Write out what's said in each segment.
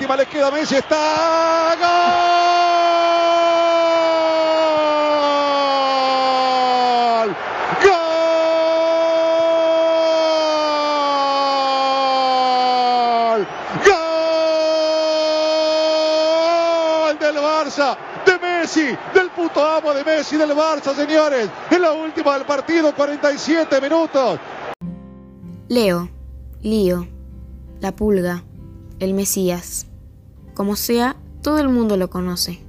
última le queda Messi. Está. ¡Gol! ¡Gol! ¡Gol del Barça! De Messi, del puto amo de Messi, del Barça, señores. En la última del partido, 47 minutos. Leo, Lío, la pulga, el Mesías. Como sea, todo el mundo lo conoce.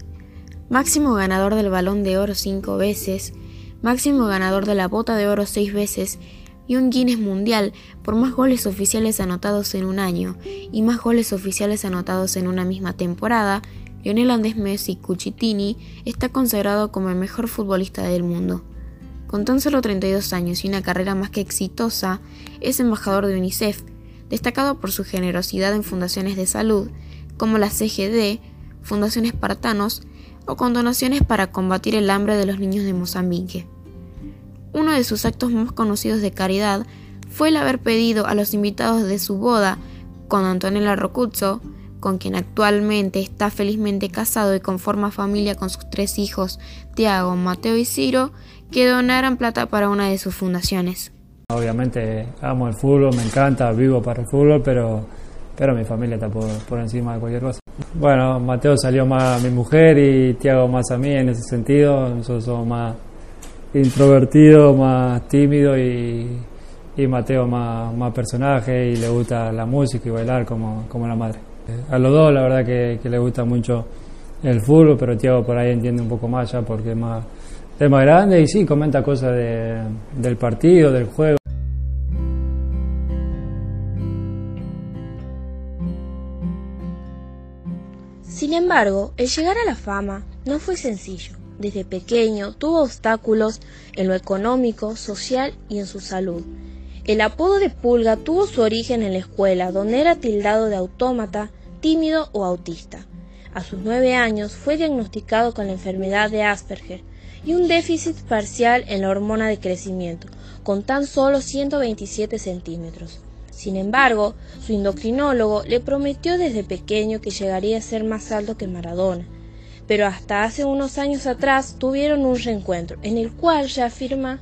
Máximo ganador del balón de oro cinco veces, máximo ganador de la bota de oro seis veces y un Guinness mundial por más goles oficiales anotados en un año y más goles oficiales anotados en una misma temporada, Lionel Andrés Messi Cucitini está consagrado como el mejor futbolista del mundo. Con tan solo 32 años y una carrera más que exitosa, es embajador de UNICEF, destacado por su generosidad en fundaciones de salud, como la CGD, Fundación Espartanos o con donaciones para combatir el hambre de los niños de Mozambique. Uno de sus actos más conocidos de caridad fue el haber pedido a los invitados de su boda con Antonella Rocuzzo, con quien actualmente está felizmente casado y conforma familia con sus tres hijos, Tiago, Mateo y Ciro, que donaran plata para una de sus fundaciones. Obviamente amo el fútbol, me encanta, vivo para el fútbol, pero, pero mi familia está por, por encima de cualquier cosa. Bueno, Mateo salió más a mi mujer y Tiago más a mí en ese sentido. Nosotros somos más introvertidos, más tímidos y, y Mateo más, más personaje y le gusta la música y bailar como, como la madre. A los dos la verdad que, que le gusta mucho el fútbol, pero Tiago por ahí entiende un poco más ya porque es más, es más grande y sí, comenta cosas de, del partido, del juego. Sin embargo, el llegar a la fama no fue sencillo. Desde pequeño tuvo obstáculos en lo económico, social y en su salud. El apodo de Pulga tuvo su origen en la escuela, donde era tildado de autómata, tímido o autista. A sus nueve años fue diagnosticado con la enfermedad de Asperger y un déficit parcial en la hormona de crecimiento, con tan solo 127 centímetros. Sin embargo, su endocrinólogo le prometió desde pequeño que llegaría a ser más alto que Maradona. Pero hasta hace unos años atrás tuvieron un reencuentro, en el cual ya afirma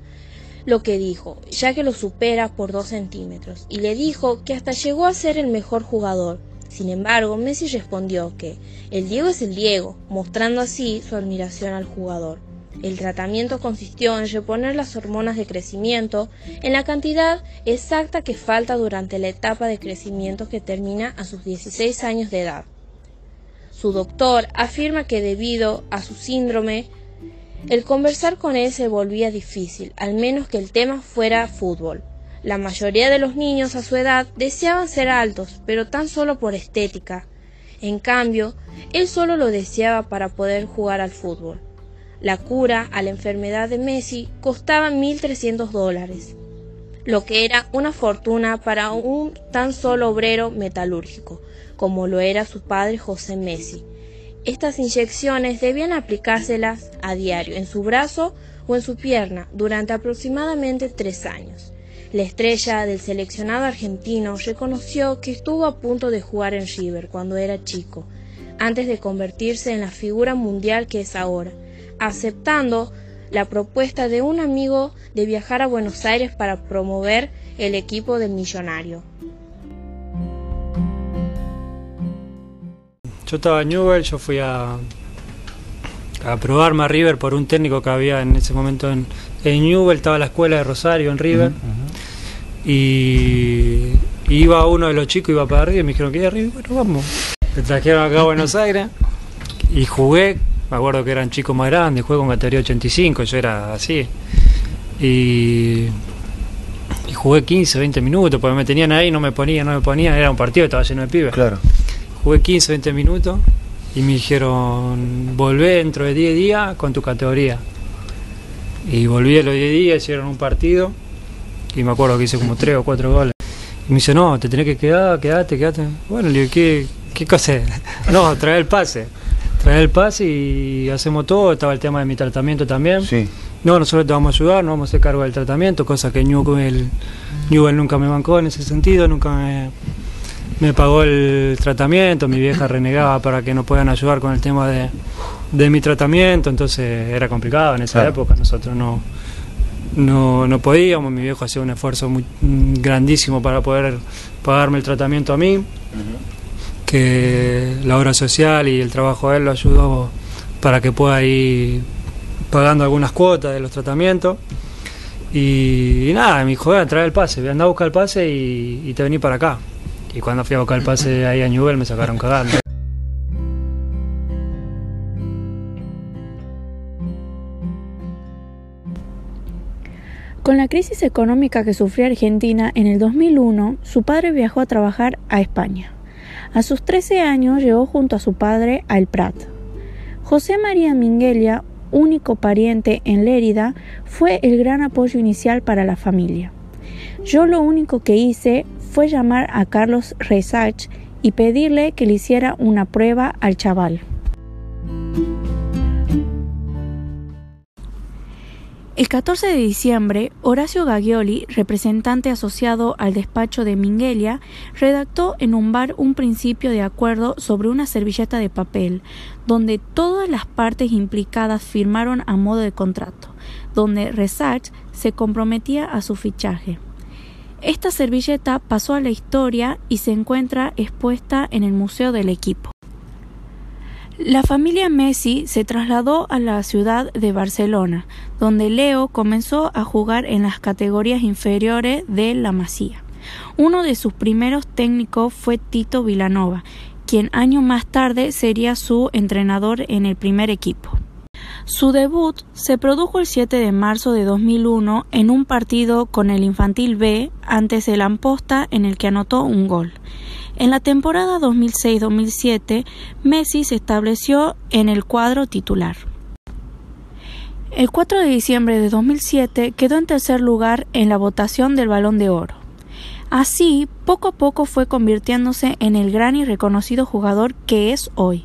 lo que dijo, ya que lo supera por dos centímetros, y le dijo que hasta llegó a ser el mejor jugador. Sin embargo, Messi respondió que el Diego es el Diego, mostrando así su admiración al jugador. El tratamiento consistió en reponer las hormonas de crecimiento en la cantidad exacta que falta durante la etapa de crecimiento que termina a sus 16 años de edad. Su doctor afirma que debido a su síndrome, el conversar con él se volvía difícil, al menos que el tema fuera fútbol. La mayoría de los niños a su edad deseaban ser altos, pero tan solo por estética. En cambio, él solo lo deseaba para poder jugar al fútbol. La cura a la enfermedad de Messi costaba 1.300 dólares, lo que era una fortuna para un tan solo obrero metalúrgico, como lo era su padre José Messi. Estas inyecciones debían aplicárselas a diario en su brazo o en su pierna durante aproximadamente tres años. La estrella del seleccionado argentino reconoció que estuvo a punto de jugar en River cuando era chico, antes de convertirse en la figura mundial que es ahora aceptando la propuesta de un amigo de viajar a Buenos Aires para promover el equipo del millonario. Yo estaba en Newell, yo fui a, a probarme a River por un técnico que había en ese momento en, en Newell, estaba la escuela de Rosario en River. Y iba uno de los chicos, iba para arriba y me dijeron que iba arriba, bueno, vamos. Me trajeron acá a Buenos Aires y jugué me acuerdo que eran chicos más grandes, juego con categoría 85, yo era así. Y, y, jugué 15, 20 minutos, porque me tenían ahí, no me ponían, no me ponían, era un partido, estaba lleno de pibes. Claro. Jugué 15, 20 minutos y me dijeron, volvé dentro de 10 días con tu categoría. Y volví a los 10 días, hicieron un partido y me acuerdo que hice como 3 o 4 goles. Y me dice, no, te tenés que quedar, quedate, quedate. Bueno, le digo, ¿qué, qué cosa? no, traer el pase traer el pase y hacemos todo. Estaba el tema de mi tratamiento también. Sí. No, nosotros te vamos a ayudar, no vamos a hacer cargo del tratamiento, cosa que Newell, Newell nunca me bancó en ese sentido, nunca me, me pagó el tratamiento, mi vieja renegaba para que no puedan ayudar con el tema de, de mi tratamiento, entonces era complicado en esa época, nosotros no, no, no podíamos, mi viejo hacía un esfuerzo muy mm, grandísimo para poder pagarme el tratamiento a mí, que la obra social y el trabajo de él lo ayudó para que pueda ir pagando algunas cuotas de los tratamientos. Y, nada, me dijo, trae el pase, anda a buscar el pase y, te vení para acá. Y cuando fui a buscar el pase ahí a Newell me sacaron cagando. Con la crisis económica que sufrió Argentina en el 2001, su padre viajó a trabajar a España. A sus 13 años llegó junto a su padre al Prat. José María Minguelia, único pariente en Lérida, fue el gran apoyo inicial para la familia. Yo lo único que hice fue llamar a Carlos Resach y pedirle que le hiciera una prueba al chaval. El 14 de diciembre, Horacio Gaglioli, representante asociado al despacho de Minguelia, redactó en un bar un principio de acuerdo sobre una servilleta de papel, donde todas las partes implicadas firmaron a modo de contrato, donde Resach se comprometía a su fichaje. Esta servilleta pasó a la historia y se encuentra expuesta en el Museo del Equipo. La familia Messi se trasladó a la ciudad de Barcelona, donde Leo comenzó a jugar en las categorías inferiores de la Masía. Uno de sus primeros técnicos fue Tito Vilanova, quien años más tarde sería su entrenador en el primer equipo. Su debut se produjo el 7 de marzo de 2001 en un partido con el Infantil B antes el Amposta en el que anotó un gol. En la temporada 2006-2007, Messi se estableció en el cuadro titular. El 4 de diciembre de 2007 quedó en tercer lugar en la votación del Balón de Oro. Así, poco a poco fue convirtiéndose en el gran y reconocido jugador que es hoy,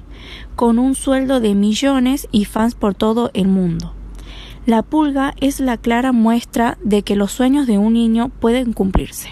con un sueldo de millones y fans por todo el mundo. La pulga es la clara muestra de que los sueños de un niño pueden cumplirse.